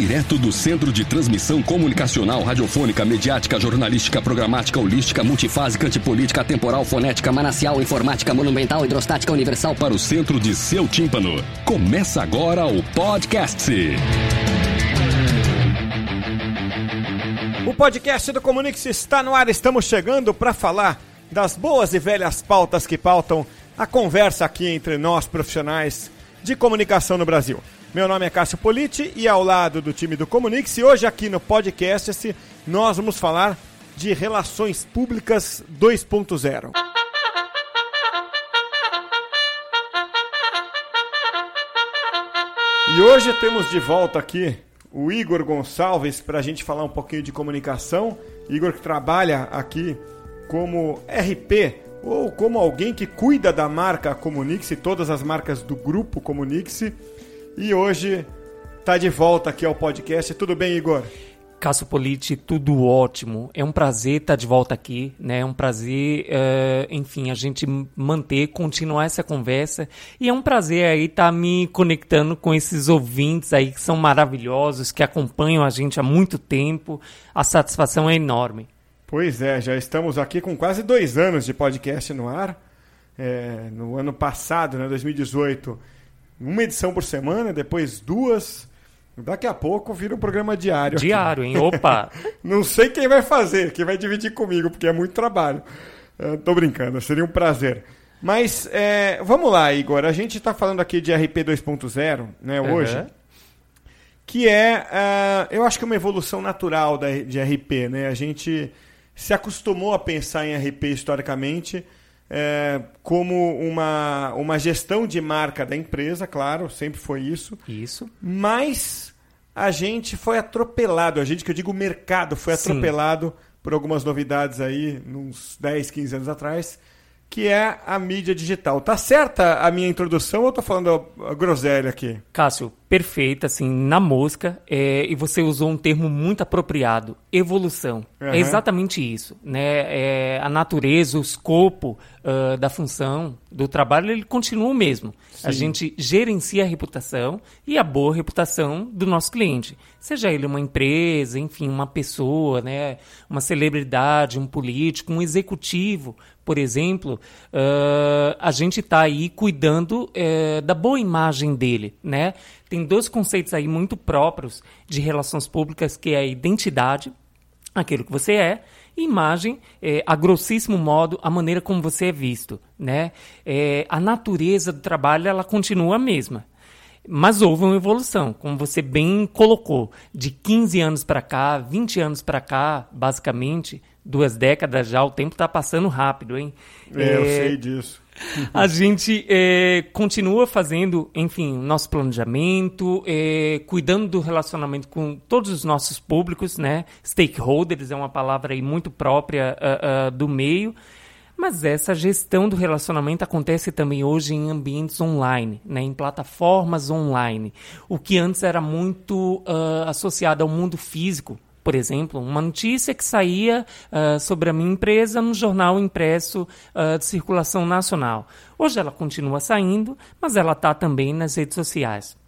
Direto do Centro de Transmissão Comunicacional, Radiofônica, Mediática, Jornalística, Programática, Holística, Multifásica, Antipolítica, Temporal, Fonética, Manacial, Informática, Monumental, Hidrostática, Universal para o centro de seu tímpano. Começa agora o podcast. O podcast do Comunix está no ar. Estamos chegando para falar das boas e velhas pautas que pautam a conversa aqui entre nós profissionais de comunicação no Brasil. Meu nome é Cássio Politi e ao lado do time do Comunix, hoje aqui no podcast nós vamos falar de relações públicas 2.0. E hoje temos de volta aqui o Igor Gonçalves para a gente falar um pouquinho de comunicação. Igor que trabalha aqui como RP ou como alguém que cuida da marca Comunix e todas as marcas do grupo Comunix. E hoje está de volta aqui ao podcast. Tudo bem, Igor? Cássio Politi, tudo ótimo. É um prazer estar de volta aqui, né? É um prazer, uh, enfim, a gente manter, continuar essa conversa. E é um prazer aí estar me conectando com esses ouvintes aí que são maravilhosos, que acompanham a gente há muito tempo. A satisfação é enorme. Pois é, já estamos aqui com quase dois anos de podcast no ar. É, no ano passado, né, 2018, uma edição por semana, depois duas. Daqui a pouco vira um programa diário. Diário, aqui. hein? Opa! Não sei quem vai fazer, quem vai dividir comigo, porque é muito trabalho. Uh, tô brincando, seria um prazer. Mas é, vamos lá, Igor. A gente está falando aqui de RP 2.0, né, uhum. hoje. Que é, uh, eu acho que uma evolução natural da, de RP, né? A gente se acostumou a pensar em RP historicamente é, como uma, uma gestão de marca da empresa, claro, sempre foi isso. Isso. Mas a gente foi atropelado, a gente que eu digo o mercado foi atropelado Sim. por algumas novidades aí, uns 10, 15 anos atrás, que é a mídia digital. Tá certa a minha introdução ou eu tô falando a groselha aqui? Cássio, perfeita, assim, na mosca, é, e você usou um termo muito apropriado, evolução. Uhum. É exatamente isso, né? É, a natureza, o escopo uh, da função, do trabalho, ele continua o mesmo. Sim. A gente gerencia a reputação e a boa reputação do nosso cliente. Seja ele uma empresa, enfim, uma pessoa, né? Uma celebridade, um político, um executivo, por exemplo, uh, a gente está aí cuidando uh, da boa imagem dele, né? Tem dois conceitos aí muito próprios de relações públicas, que é a identidade, aquilo que você é, imagem, é, a grossíssimo modo, a maneira como você é visto, né? É, a natureza do trabalho, ela continua a mesma. Mas houve uma evolução, como você bem colocou, de 15 anos para cá, 20 anos para cá, basicamente, duas décadas já, o tempo está passando rápido, hein? É, é, eu sei disso. a gente é, continua fazendo, enfim, nosso planejamento, é, cuidando do relacionamento com todos os nossos públicos, né? Stakeholders é uma palavra aí muito própria uh, uh, do meio. Mas essa gestão do relacionamento acontece também hoje em ambientes online, né, em plataformas online, o que antes era muito uh, associado ao mundo físico, por exemplo, uma notícia que saía uh, sobre a minha empresa no jornal impresso uh, de circulação nacional. Hoje ela continua saindo, mas ela está também nas redes sociais.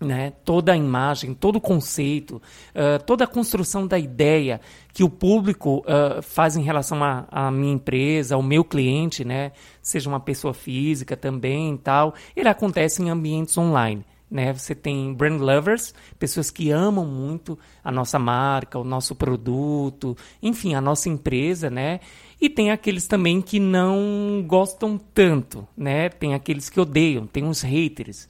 Né? Toda a imagem, todo o conceito, uh, toda a construção da ideia que o público faz em relação à minha empresa, ao meu cliente, né? seja uma pessoa física também tal, ele acontece em ambientes online. Né? Você tem brand lovers, pessoas que amam muito a nossa marca, o nosso produto, enfim, a nossa empresa, né? E tem aqueles também que não gostam tanto, né? Tem aqueles que odeiam, tem uns haters.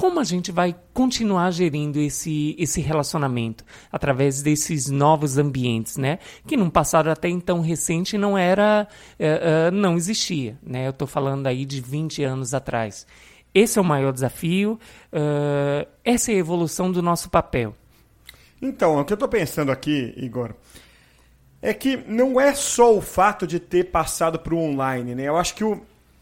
Como a gente vai continuar gerindo esse, esse relacionamento através desses novos ambientes, né? Que num passado até então recente não era, uh, uh, não existia, né? Eu estou falando aí de 20 anos atrás. Esse é o maior desafio, uh, essa é a evolução do nosso papel. Então, o que eu estou pensando aqui, Igor, é que não é só o fato de ter passado para o online, né? Eu acho que o,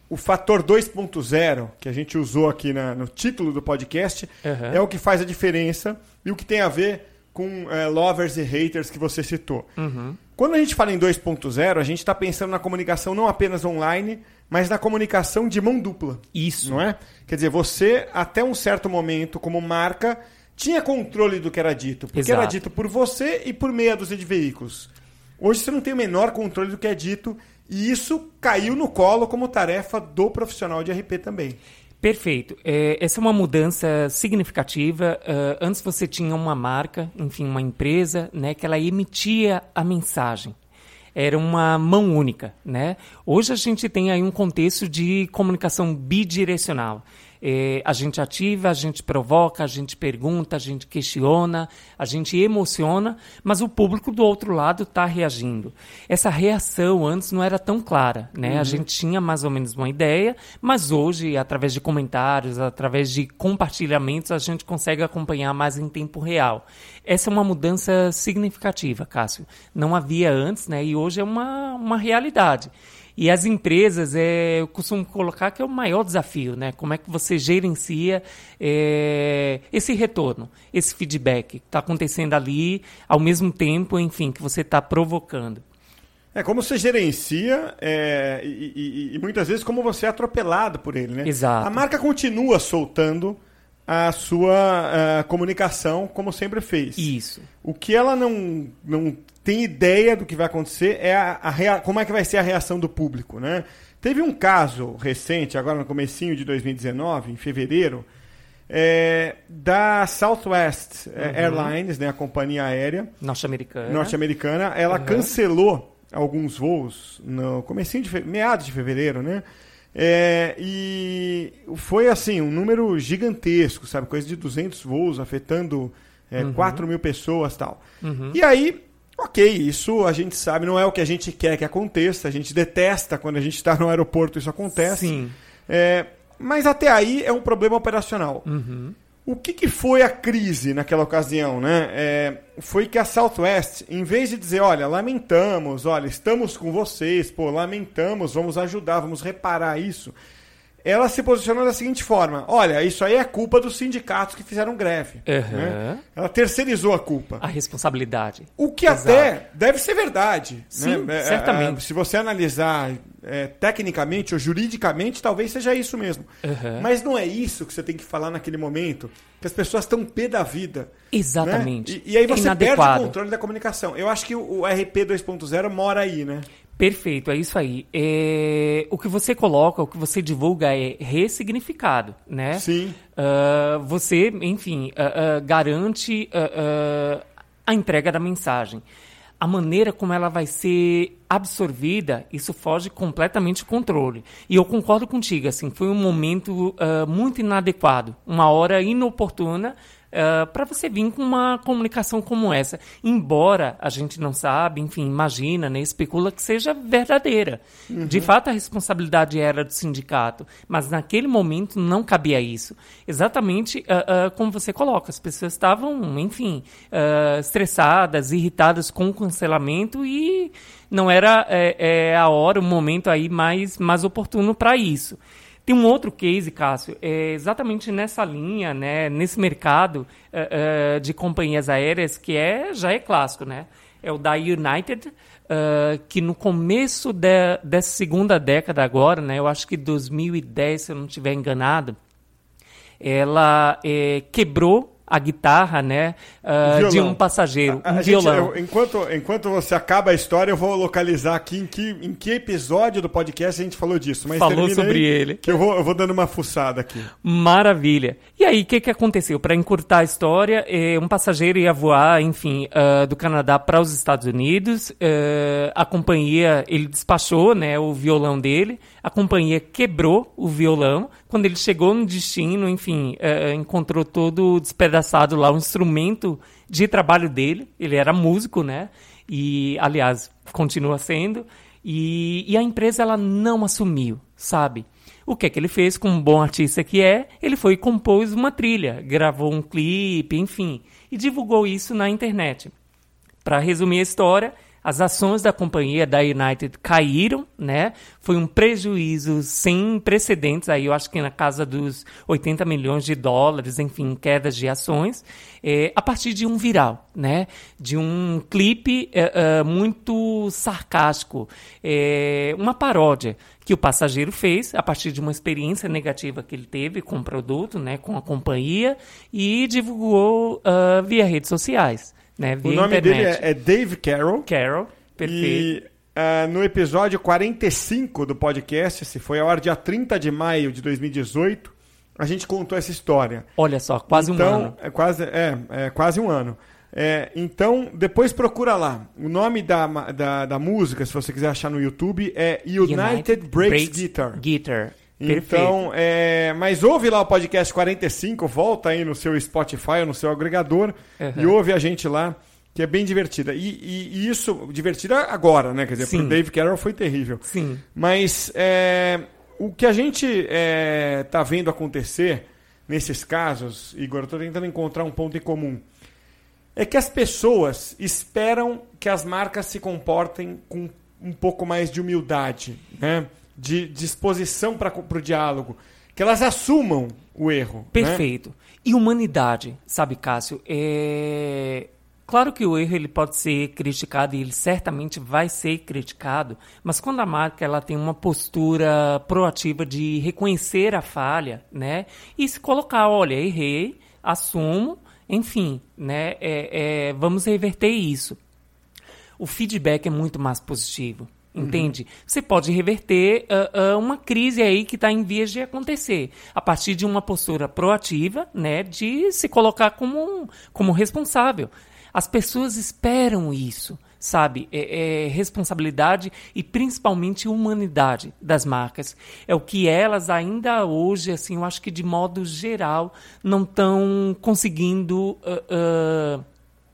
o fator 2.0, que a gente usou aqui na, no título do podcast, Uhum. é o que faz a diferença e o que tem a ver com é, lovers e haters que você citou. Uhum. Quando a gente fala em 2.0, a gente está pensando na comunicação não apenas online, mas na comunicação de mão dupla. Isso. Não é? Quer dizer, você, até um certo momento, como marca, tinha controle do que era dito. Porque Exato. era dito por você e por meia dúzia de veículos. Hoje você não tem o menor controle do que é dito. E isso caiu no colo como tarefa do profissional de RP também. Perfeito. É, essa é uma mudança significativa. Ah, antes você tinha uma marca, enfim, uma empresa, né, que ela emitia a mensagem. Era uma mão única, né? Hoje a gente tem aí um contexto de comunicação bidirecional. É, a gente ativa, a gente provoca, a gente pergunta, a gente questiona, a gente emociona, mas o público do outro lado está reagindo. Essa reação antes não era tão clara, né? A gente tinha mais ou menos uma ideia, mas hoje, através de comentários, através de compartilhamentos, a gente consegue acompanhar mais em tempo real. Essa é uma mudança significativa, Cássio. Não havia antes, né? E hoje é uma, uma realidade. E as empresas, é, eu costumo colocar que é o maior desafio, né? Como é que você gerencia é, esse retorno, esse feedback que está acontecendo ali, ao mesmo tempo, enfim, que você está provocando. É como você gerencia é, e, e- e muitas vezes como você é atropelado por ele, né? Exato. A marca continua soltando a sua ah, comunicação como sempre fez. Isso. O que ela não, não tem ideia do que vai acontecer é a, a rea- como é que vai ser a reação do público, né? Teve um caso recente, agora no comecinho de 2019, em fevereiro, é, da Southwest eh, Airlines, né, a companhia aérea Norte-americana. norte-americana. Ela Uhum. cancelou alguns voos no comecinho de meados de fevereiro, né? É, e foi assim, um número gigantesco, sabe? Coisa de 200 voos, afetando é, 4 mil pessoas tal. Uhum. E aí, ok, isso a gente sabe, não é o que a gente quer que aconteça, a gente detesta quando a gente está no aeroporto isso acontece. Sim. É, mas até aí é um problema operacional. Uhum. O que, que foi a crise naquela ocasião, né? É, foi que a Southwest, em vez de dizer, olha, lamentamos, olha, estamos com vocês, pô, lamentamos, vamos ajudar, vamos reparar isso, ela se posicionou da seguinte forma: olha, isso aí é culpa dos sindicatos que fizeram greve. Uhum. né? Ela terceirizou a culpa. A responsabilidade. O que Exato. até deve ser verdade. Sim, né? Certamente. se você analisar é, tecnicamente ou juridicamente, talvez seja isso mesmo. Uhum. Mas não é isso que você tem que falar naquele momento, que as pessoas estão pé da vida. Exatamente. né? E, e aí você perde o Inadequado. controle da comunicação. Eu acho que o, o RP 2.0 mora aí, né? Perfeito, é isso aí. É, o que você coloca, o que você divulga é ressignificado, né? Sim. Ah, você, enfim, ah, ah, garante a entrega da mensagem. A maneira como ela vai ser absorvida, isso foge completamente do controle. E eu concordo contigo, assim, foi um momento muito inadequado, uma hora inoportuna para você vir com uma comunicação como essa. Embora a gente não sabe, enfim, imagina, né, especula que seja verdadeira. De fato, a responsabilidade era do sindicato, mas naquele momento não cabia isso. Exatamente ah, ah, como você coloca, as pessoas estavam, enfim, ah, estressadas, irritadas com o cancelamento e não era é, é, a hora, o momento aí mais, mais oportuno para isso. Tem um outro case, Cássio, é exatamente nessa linha, né, nesse mercado eh, eh, de companhias aéreas, que é, já é clássico, né? É o da United, eh, que no começo de- dessa segunda década agora, né, eu acho que 2010, se eu não estiver enganado, ela quebrou a guitarra, né, ah, de um passageiro, A- a um gente- violão. eu- enquanto, enquanto você acaba a história, eu vou localizar aqui em que, em que episódio do podcast a gente falou disso. Mas Falou sobre ele. Que eu vou, eu vou dando uma fuçada aqui. Maravilha. E aí, o que, que aconteceu? Para encurtar a história, eh, um passageiro ia voar, enfim, ah, do Canadá para os Estados Unidos. eh, a companhia, ele despachou né, o violão dele. A companhia quebrou o violão. Quando ele chegou no destino, enfim, encontrou todo despedaçado lá, o instrumento de trabalho dele. Ele era músico, né? E, aliás, continua sendo. E, e a empresa, ela não assumiu, sabe? O que é que ele fez, como um bom artista que é? Ele foi e compôs uma trilha, gravou um clipe, enfim, e divulgou isso na internet. Para resumir a história, As ações da companhia da United caíram, né? Foi um prejuízo sem precedentes, aí eu acho que na casa dos 80 milhões de dólares, enfim, quedas de ações, é, a partir de um viral, né? De um clipe é, é, muito sarcástico, é, uma paródia que o passageiro fez a partir de uma experiência negativa que ele teve com o produto, né, com a companhia, e divulgou uh, via redes sociais. Né, o nome internet. dele é, é Dave Carroll. Carroll, perfeito. E uh, no episódio 45 do podcast, se foi ao ar dia 30 de maio de 2018, a gente contou essa história. Olha só, quase então, um ano. É quase, é, é quase um ano. É, então, depois procura lá. O nome da, da, da, música, se você quiser achar no YouTube, é United, United Breaks, Breaks, Guitar. Guitar. Então, é, mas ouve lá o podcast 45, volta aí no seu Spotify no seu agregador uhum. e ouve a gente lá, que é bem divertida. E, e, e isso, divertida agora, né? Quer dizer, Sim. pro Dave Carroll foi terrível. Sim. Mas é, o que a gente é, tá vendo acontecer nesses casos, Igor, eu tô tentando encontrar um ponto em comum é que as pessoas esperam que as marcas se comportem com um pouco mais de humildade, né? De disposição para o diálogo, que elas assumam o erro. Né? Perfeito. Né? E humanidade, sabe, Cássio? É... Claro que o erro ele pode ser criticado e ele certamente vai ser criticado, mas quando a marca ela tem uma postura proativa de reconhecer a falha, né, e se colocar, olha, errei, assumo, enfim, né, é, é, vamos reverter isso. O feedback é muito mais positivo. Uhum. Entende? Uhum. Você pode reverter uh, uh, uma crise aí que está em vias de acontecer, a partir de uma postura proativa, né, de se colocar como, como responsável. As pessoas esperam isso sabe? É, é, responsabilidade e principalmente humanidade das marcas. É o que elas ainda hoje, assim, eu acho que de modo geral, não estão conseguindo. Uh,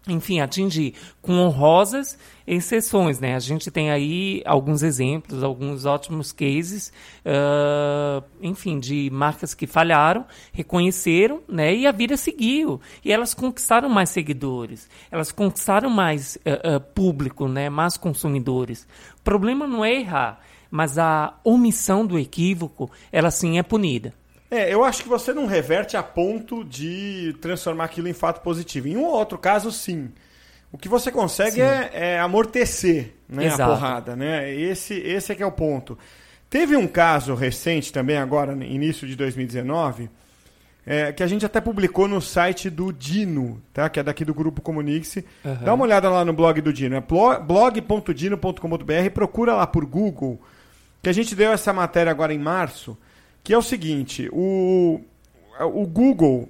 enfim, atingir com honrosas exceções, né? A gente tem aí alguns exemplos, alguns ótimos cases, uh, enfim, de marcas que falharam, reconheceram, né? E a vida seguiu. E elas conquistaram mais seguidores, elas conquistaram mais uh, uh, público, né? Mais consumidores. O problema não é errar, mas a omissão do equívoco, ela sim é punida. É, eu acho que você não reverte a ponto de transformar aquilo em fato positivo. Em um ou outro caso, sim. O que você consegue é, é, amortecer né, a porrada, né? Esse, esse é que é o ponto. Teve um caso recente também, agora, início de 2019, é, que a gente até publicou no site do Dino, tá? que é daqui do Grupo Comunix. Uhum. Dá uma olhada lá no blog do Dino, é blog.dino.com.br, procura lá por Google, que a gente deu essa matéria agora em março, que é o seguinte, o, o Google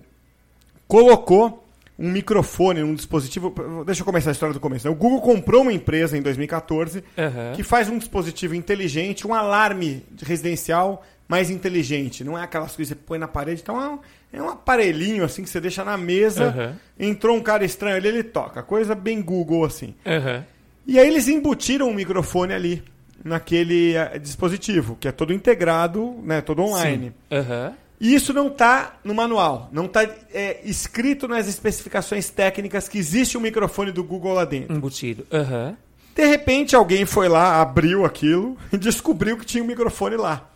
colocou um microfone um dispositivo. Deixa eu começar a história do começo. Né? O Google comprou uma empresa em 2014 uhum. que faz um dispositivo inteligente, um alarme residencial mais inteligente. Não é aquelas coisas que você põe na parede. Então é um, é um aparelhinho assim que você deixa na mesa. Uhum. Entrou um cara estranho ali, ele toca. Coisa bem Google assim. Uhum. E aí eles embutiram um microfone ali naquele uh, dispositivo, que é todo integrado, né, todo online. Uhum. E isso não está no manual, não está é, escrito nas especificações técnicas que existe um microfone do Google lá dentro. Embutido. Uhum. De repente alguém foi lá, abriu aquilo e descobriu que tinha um microfone lá.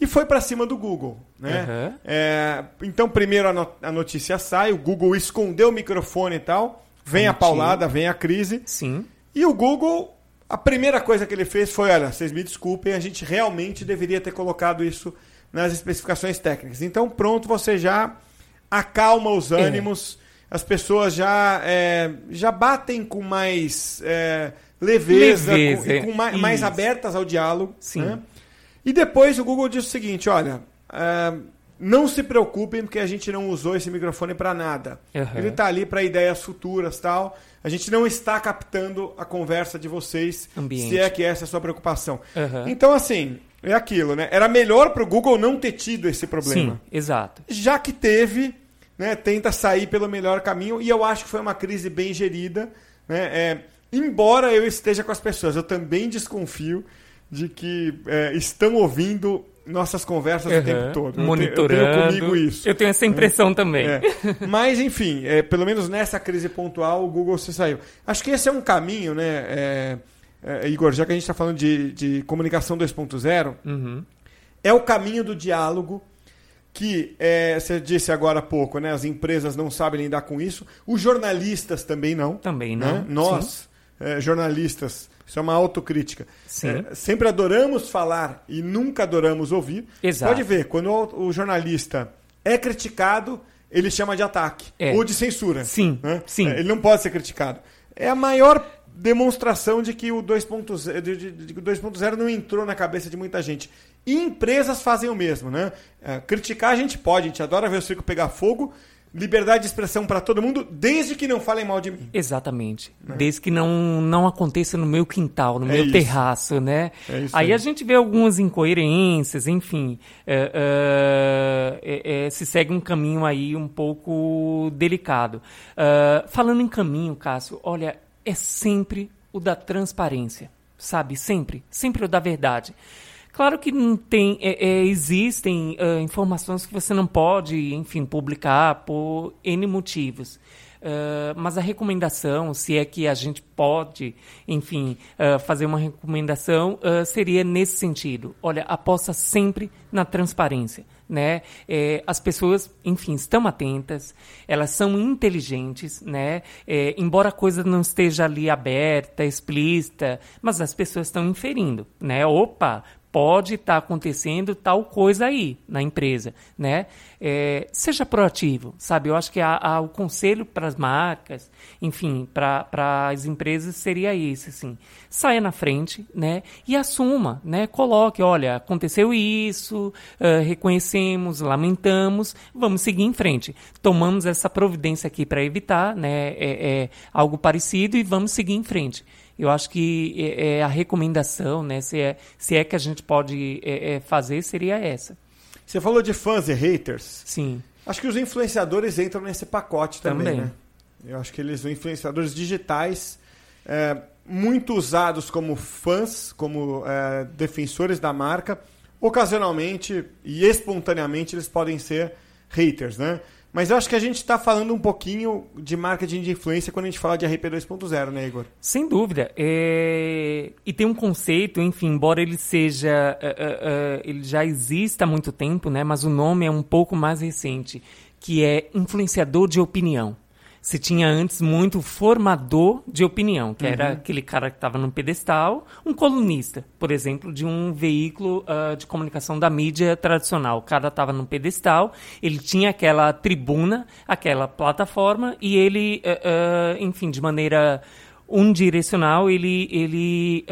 E foi para cima do Google. Né? Uhum. É, então, primeiro a, no a, notícia sai, o Google escondeu o microfone e tal. Vem a paulada, vem a crise. Sim. E o Google a primeira coisa que ele fez foi: olha, vocês me desculpem, a gente realmente deveria ter colocado isso nas especificações técnicas. Então, pronto, você já acalma os é. ânimos, é. as pessoas já, é, já batem com mais é, leveza, leveza com, e com mais, mais, abertas ao diálogo. Sim. Né? E depois o Google diz o seguinte: olha. É, não se preocupem porque a gente não usou esse microfone para nada. Uhum. Ele está ali para ideias futuras tal. A gente não está captando a conversa de vocês, Ambiente. se é que essa é a sua preocupação. Uhum. Então, assim, é aquilo, né? Era melhor para o Google não ter tido esse problema. Sim, exato. Já que teve, né, tenta sair pelo melhor caminho, e eu acho que foi uma crise bem gerida. Né? É, embora eu esteja com as pessoas, eu também desconfio de que é, estão ouvindo nossas conversas uhum. o tempo todo. Monitorando. Eu tenho, eu tenho comigo isso. Eu tenho essa impressão é. também. É. Mas, enfim, é, pelo menos nessa crise pontual, o Google se saiu. Acho que esse é um caminho, né, é, é, Igor, já que a gente está falando de, de comunicação 2.0, uhum. é o caminho do diálogo que é, você disse agora há pouco, né? As empresas não sabem lidar com isso, os jornalistas também não. Também né? não. Né? Nós, é, jornalistas, isso é uma autocrítica. É, sempre adoramos falar e nunca adoramos ouvir. Exato. Pode ver, quando o, jornalista é criticado, ele chama de ataque é. ou de censura. Sim, né? sim. É, ele não pode ser criticado. É a maior demonstração de que o 2.0 não entrou na cabeça de muita gente. E empresas fazem o mesmo, né? É, criticar a gente pode, a gente adora ver o circo pegar fogo. Liberdade de expressão para todo mundo, desde que não falem mal de mim. Exatamente. Né? Desde que não, não aconteça no meu quintal, no é meu isso. terraço, né? É aí, a gente vê algumas incoerências, enfim. É, é, é, se segue um caminho aí um pouco delicado. falando em caminho, Cássio, olha, é sempre o da transparência, sabe? Sempre, sempre o da verdade. Claro que não tem, é, é, existem uh, informações que você não pode, enfim, publicar por N motivos. Uh, mas a recomendação, se é que a gente pode, enfim, uh, fazer uma recomendação, uh, seria nesse sentido. Olha, aposta sempre na transparência. Né? É, as pessoas, enfim, estão atentas, elas são inteligentes, né? É, embora a coisa não esteja ali aberta, explícita, mas as pessoas estão inferindo, né? Opa, pode estar tá acontecendo tal coisa aí na empresa, né? É, seja proativo, sabe? Eu acho que a, a, o conselho para as marcas, enfim, para as empresas seria esse, assim, saia na frente, né? E assuma, né? Coloque, olha, aconteceu isso, uh, reconhecemos, lamentamos, vamos seguir em frente. Tomamos essa providência aqui para evitar, né? É, é, algo parecido e vamos seguir em frente. Eu acho que é, é, a recomendação, né, se, é, se é que a gente pode é, é, fazer, seria essa. Você falou de fãs e haters. Sim. Acho que os influenciadores entram nesse pacote também, também. né? Eu acho que eles são influenciadores digitais, é, muito usados como fãs, como é, defensores da marca. Ocasionalmente e espontaneamente eles podem ser haters, né? Mas eu acho que a gente está falando um pouquinho de marketing de influência quando a gente fala de RP 2.0, né, Igor? Sem dúvida. É... E tem um conceito, enfim, embora ele seja. Uh, uh, uh, ele já exista há muito tempo, né? Mas o nome é um pouco mais recente, que é influenciador de opinião se tinha antes muito formador de opinião, que uhum. era aquele cara que estava no pedestal, um colunista, por exemplo, de um veículo uh, de comunicação da mídia tradicional. O cara estava no pedestal, ele tinha aquela tribuna, aquela plataforma, e ele, uh, uh, enfim, de maneira unidirecional, ele, ele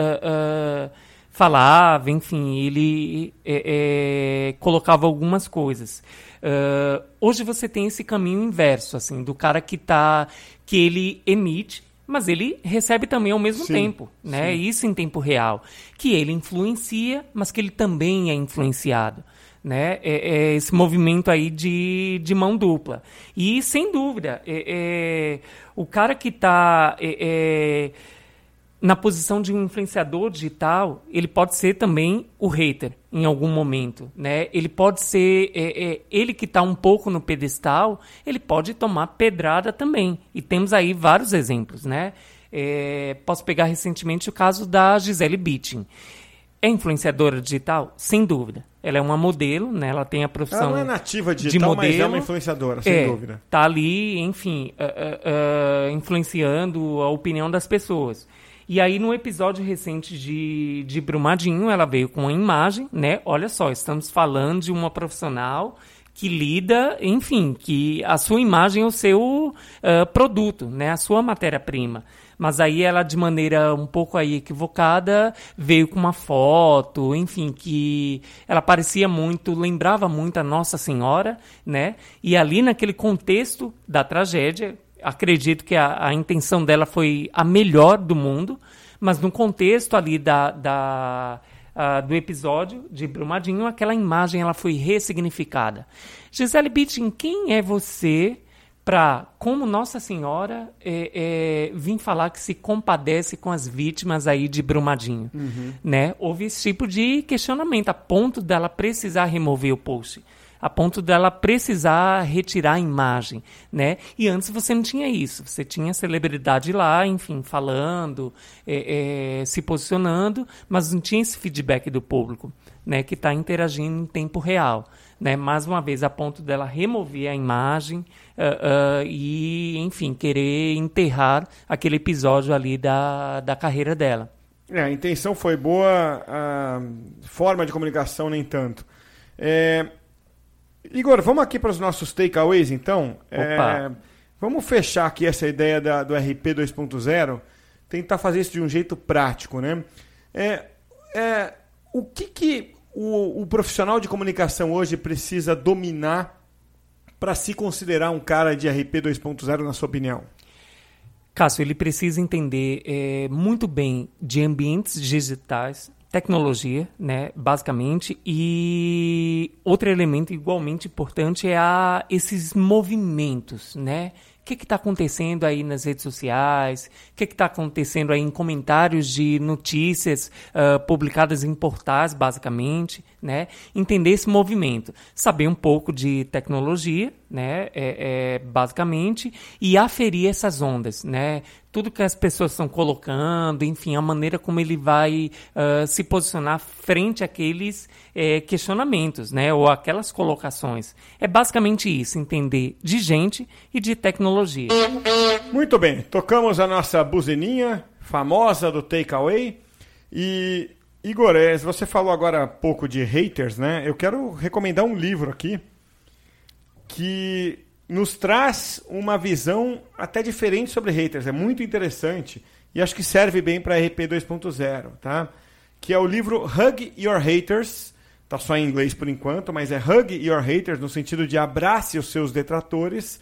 falava, enfim, ele é, é, colocava algumas coisas. Uh, hoje você tem esse caminho inverso, assim, do cara que tá. que ele emite, mas ele recebe também ao mesmo sim, tempo, né? Sim. Isso em tempo real. Que ele influencia, mas que ele também é influenciado. Né? É, é esse movimento aí de, de mão dupla. E, sem dúvida, é, é o cara que está é, é na posição de um influenciador digital, ele pode ser também o hater em algum momento, né? Ele pode ser é, é, ele que está um pouco no pedestal, ele pode tomar pedrada também. E temos aí vários exemplos, né? É, posso pegar recentemente o caso da Gisele Bündchen. É influenciadora digital? Sem dúvida. Ela é uma modelo, né? Ela tem a profissão Ela não é nativa digital, de modelo, mas é uma influenciadora, sem é, dúvida. Tá ali, enfim, uh, uh, uh, influenciando a opinião das pessoas. E aí, no episódio recente de, de Brumadinho, ela veio com uma imagem, né? Olha só, estamos falando de uma profissional que lida, enfim, que a sua imagem é o seu uh, produto, né? A sua matéria-prima. Mas aí ela, de maneira um pouco aí equivocada, veio com uma foto, enfim, que ela parecia muito, lembrava muito a Nossa Senhora, né? E ali naquele contexto da tragédia, acredito que a, a intenção dela foi a melhor do mundo, mas no contexto ali da, da uh, do episódio de Brumadinho, aquela imagem ela foi ressignificada. Gisele Bündchen, quem é você para como Nossa Senhora é, é, vir falar que se compadece com as vítimas aí de Brumadinho, uhum. né? Houve esse tipo de questionamento a ponto dela precisar remover o post, a ponto dela precisar retirar a imagem, né? E antes você não tinha isso, você tinha celebridade lá, enfim, falando, é, é se posicionando, mas não tinha esse feedback do público, né? Que está interagindo em tempo real né? Mais uma vez, a ponto dela remover a imagem uh, uh, e, enfim, querer enterrar aquele episódio ali da, da carreira dela. É, a intenção foi boa, a forma de comunicação nem tanto. É... Igor, vamos aqui para os nossos takeaways, então. É... Vamos fechar aqui essa ideia da, do RP 2.0, tentar fazer isso de um jeito prático, né? É, é, o que, que o, o profissional de comunicação hoje precisa dominar para se considerar um cara de RP 2.0, na sua opinião? Cássio, ele precisa entender é, muito bem de ambientes digitais, tecnologia, né, basicamente, e outro elemento igualmente importante é a, esses movimentos, né, que está acontecendo aí nas redes sociais, o que está acontecendo aí em comentários de notícias uh, publicadas em portais, basicamente, né? Entender esse movimento, saber um pouco de tecnologia, né? É, é, basicamente, e aferir essas ondas, né? Tudo que as pessoas estão colocando, enfim, a maneira como ele vai uh, se posicionar frente àqueles uh, questionamentos, né? Ou aquelas colocações. É basicamente isso, entender de gente e de tecnologia. Muito bem, tocamos a nossa buzininha famosa do Takeaway e Igor, você falou agora há pouco de haters, né? Eu quero recomendar um livro aqui que nos traz uma visão até diferente sobre haters. É muito interessante e acho que serve bem para RP 2.0, tá? Que é o livro Hug Your Haters. Tá só em inglês por enquanto, mas é Hug Your Haters no sentido de abrace os seus detratores,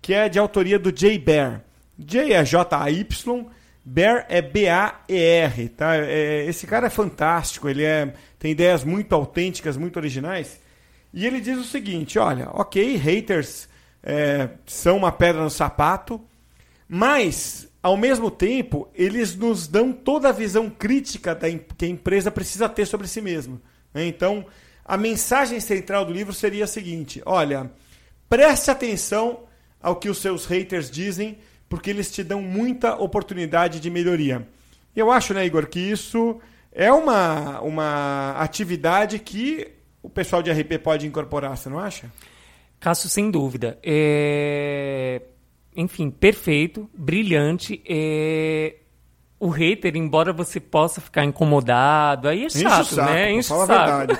que é de autoria do Jay Bear. Jay é J-A-Y, Bear é B-A-E-R, tá? É, esse cara é fantástico, ele é, tem ideias muito autênticas, muito originais. E ele diz o seguinte: olha, ok, haters é, são uma pedra no sapato, mas ao mesmo tempo eles nos dão toda a visão crítica da, que a empresa precisa ter sobre si mesma. Né? Então, a mensagem central do livro seria a seguinte: olha, preste atenção ao que os seus haters dizem, porque eles te dão muita oportunidade de melhoria. Eu acho, né, Igor, que isso é uma, uma atividade que o pessoal de RP pode incorporar, você não acha? Cássio, sem dúvida. É... Enfim, perfeito, brilhante. É... O hater, embora você possa ficar incomodado, aí é chato, saco, né? Enche o saco.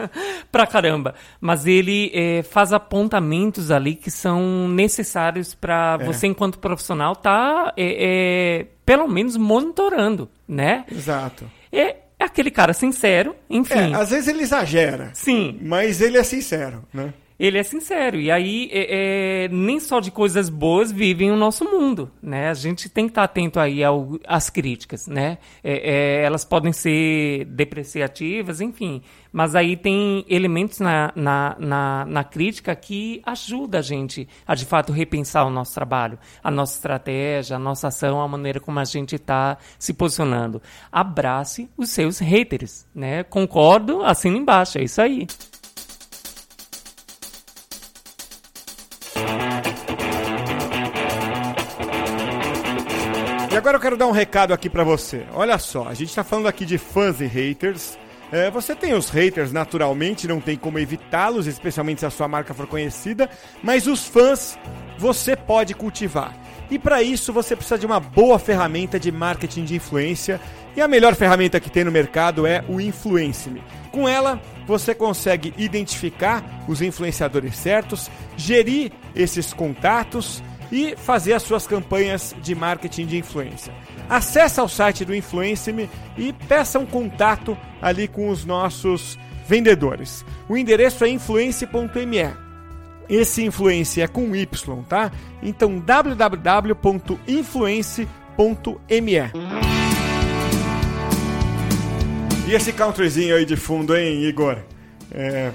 pra caramba. Mas ele é, faz apontamentos ali que são necessários para é. você, enquanto profissional, tá é, é, pelo menos monitorando, né? Exato. É, é aquele cara sincero, enfim. É, às vezes ele exagera. Sim. Mas ele é sincero, né? Ele é sincero. E aí, é, é, nem só de coisas boas vivem o nosso mundo, né? A gente tem que estar atento aí ao, às críticas, né? É, é elas podem ser depreciativas, enfim. Mas aí tem elementos na, na, na, na crítica que ajuda a gente a, de fato, repensar o nosso trabalho, a nossa estratégia, a nossa ação, a maneira como a gente está se posicionando. Abrace os seus haters, né? Concordo, assina embaixo, é isso aí. Agora eu quero dar um recado aqui para você. Olha só, a gente está falando aqui de fãs e haters. É, você tem os haters naturalmente, não tem como evitá-los, especialmente se a sua marca for conhecida, mas os fãs você pode cultivar. E para isso você precisa de uma boa ferramenta de marketing de influência, e a melhor ferramenta que tem no mercado é o Influence-me. Com ela, você consegue identificar os influenciadores certos, gerir esses contatos e fazer as suas campanhas de marketing de influência. Acesse o site do Influence-me e peça um contato ali com os nossos vendedores. O endereço é influence.me. Esse influence é com Y, tá? Então www.influence.me. E esse countryzinho aí de fundo, hein, Igor? É,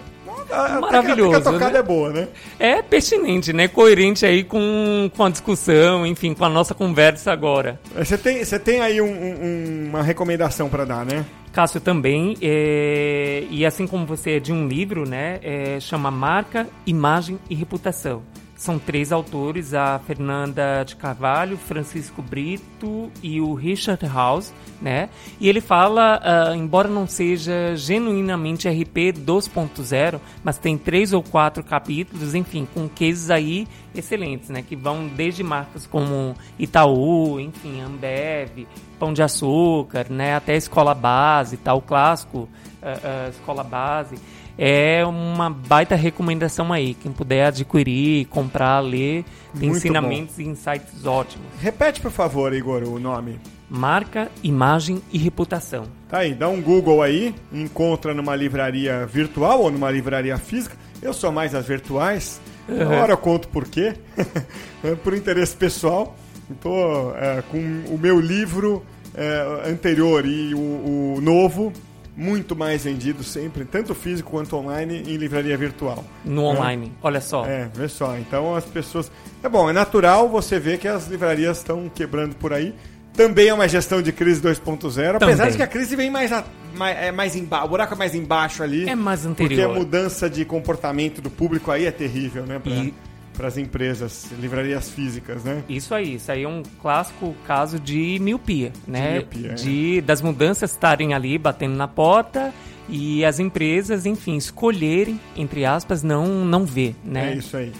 Maravilhoso. A, tocada né? é boa, né? É pertinente, né? Coerente aí com, com a discussão, enfim, com a nossa conversa agora. Você tem, você tem aí um, um, uma recomendação para dar, né? Cássio também, é, e assim como você é de um livro, né? É, chama Marca, Imagem e Reputação são três autores, a Fernanda de Carvalho, Francisco Brito e o Richard House, né? E ele fala, uh, embora não seja genuinamente RP 2.0, mas tem três ou quatro capítulos, enfim, com cases aí excelentes, né? Que vão desde marcas como Itaú, enfim, Ambev, Pão de Açúcar, né? Até Escola Base, tal, clássico, uh, uh, Escola Base é uma baita recomendação aí. Quem puder adquirir, comprar, ler, tem Muito ensinamentos bom. e insights ótimos. Repete, por favor, Igor, o nome. Marca, imagem e reputação. Tá aí, dá um Google aí, encontra numa livraria virtual ou numa livraria física. Eu sou mais as virtuais. Uhum. Agora eu conto por quê. Por interesse pessoal. Estou é, com o meu livro é, anterior e o, o novo muito mais vendido sempre, tanto físico quanto online, em livraria virtual. No é. online, olha só. É, vê só. Então as pessoas. É bom, é natural você ver que as livrarias estão quebrando por aí. Também é uma gestão de crise 2.0, apesar de que a crise vem mais, a, mais, é mais embaixo, o buraco é mais embaixo ali. É mais anterior. Porque a mudança de comportamento do público aí é terrível, né? Pra... E para as empresas, livrarias físicas, né? Isso aí, isso aí é um clássico caso de miopia, né? De, miopia, de é. das mudanças estarem ali batendo na porta e as empresas, enfim, escolherem entre aspas não não ver, né? É isso aí.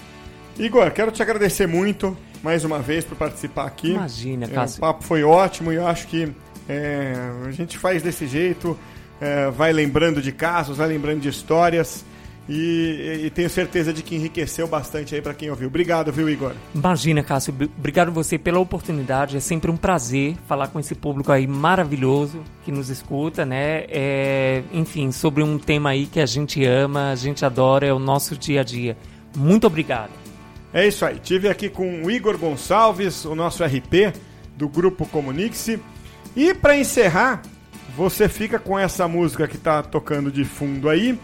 Igor, quero te agradecer muito mais uma vez por participar aqui. Imagina, Cássio. É, o papo foi ótimo e eu acho que é, a gente faz desse jeito, é, vai lembrando de casos, vai lembrando de histórias. E, e, tenho certeza de que enriqueceu bastante aí para quem ouviu. Obrigado, viu, Igor? Imagina, Cássio. Obrigado você pela oportunidade. É sempre um prazer falar com esse público aí maravilhoso que nos escuta, né? É, enfim, sobre um tema aí que a gente ama, a gente adora, é o nosso dia a dia. Muito obrigado. É isso aí. Tive aqui com o Igor Gonçalves, o nosso RP do grupo Comunique-se. E para encerrar, você fica com essa música que está tocando de fundo aí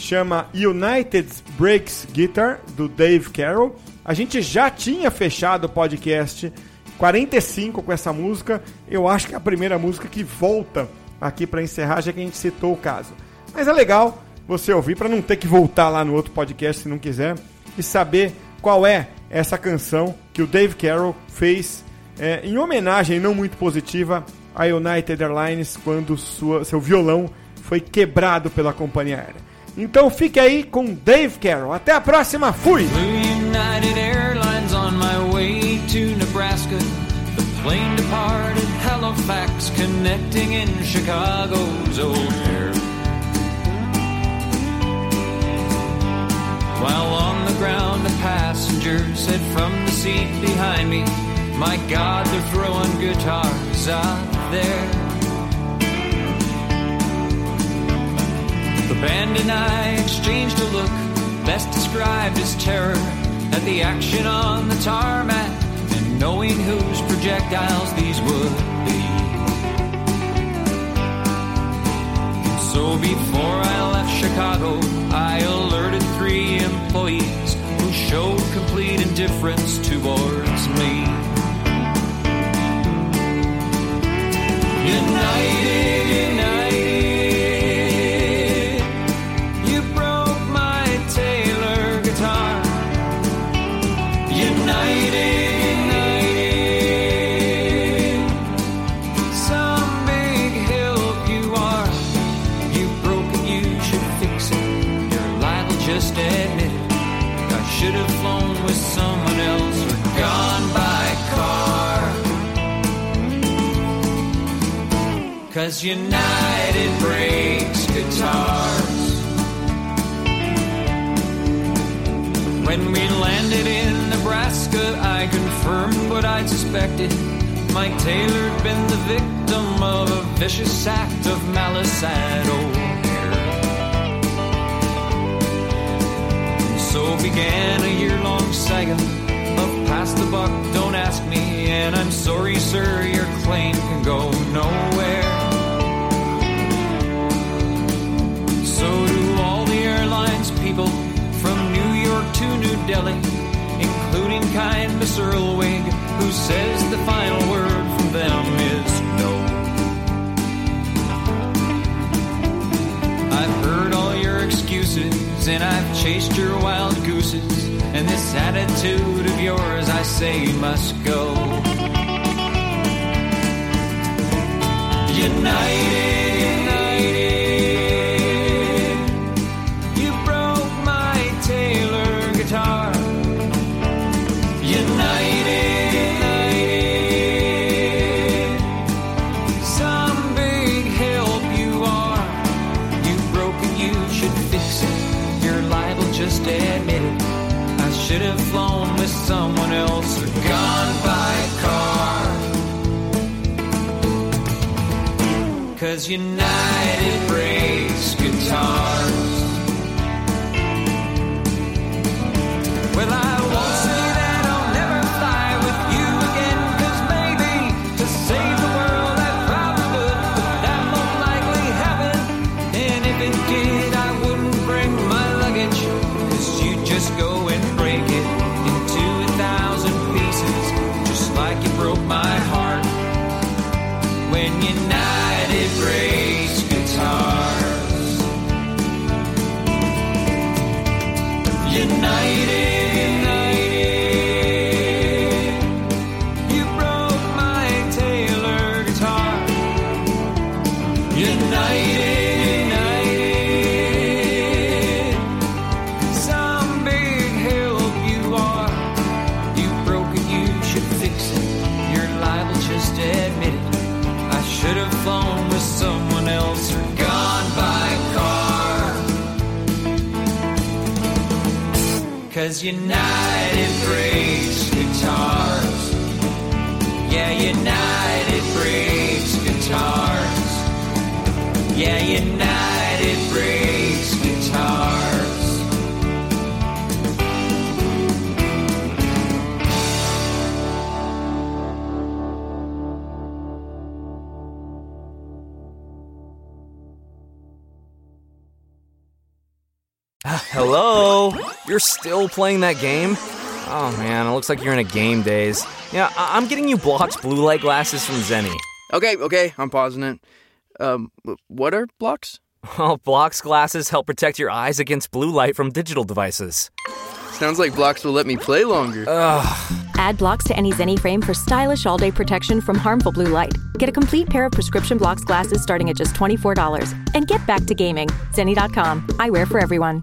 chama United Breaks Guitar, do Dave Carroll. A gente já tinha fechado o podcast 45 com essa música. Eu acho que é a primeira música que volta aqui para encerrar, já que a gente citou o caso. Mas é legal você ouvir para não ter que voltar lá no outro podcast se não quiser e saber qual é essa canção que o Dave Carroll fez é, em homenagem não muito positiva à United Airlines quando sua, seu violão foi quebrado pela companhia aérea. Então fique aí com Dave Carroll. Até a próxima. Fui! While on the ground, a passenger said from the seat behind me, My God, they're throwing guitars out there. The band and I exchanged a look, best described as terror, at the action on the tarmac, and knowing whose projectiles these would be. So before I left Chicago, I alerted three employees who showed complete indifference towards me. United, Cause United breaks guitars. When we landed in Nebraska, I confirmed what I'd suspected. Mike Taylor'd been the victim of a vicious act of malice at Old O'Hare. So began a year long saga of pass the buck, don't ask me. And I'm sorry, sir, your claim can go nowhere. So do all the airlines people from New York to New Delhi, including kind Miss Earlwig, who says the final word from them is no. I've heard all your excuses and I've chased your wild gooses, and this attitude of yours I say must go. United. Cause United breaks guitars. United, Hello? You're still playing that game? Oh man, it looks like you're in a game daze. Yeah, I- I'm getting you Block's blue light glasses from Zenny. Okay, okay, I'm pausing it. Um, what are blocks? Well, Block's glasses help protect your eyes against blue light from digital devices. Sounds like blocks will let me play longer. Add blocks to any Zenny frame for stylish all day protection from harmful blue light. Get a complete pair of prescription blocks glasses starting at just $24. And get back to gaming. Zenny.com. Eyewear for everyone.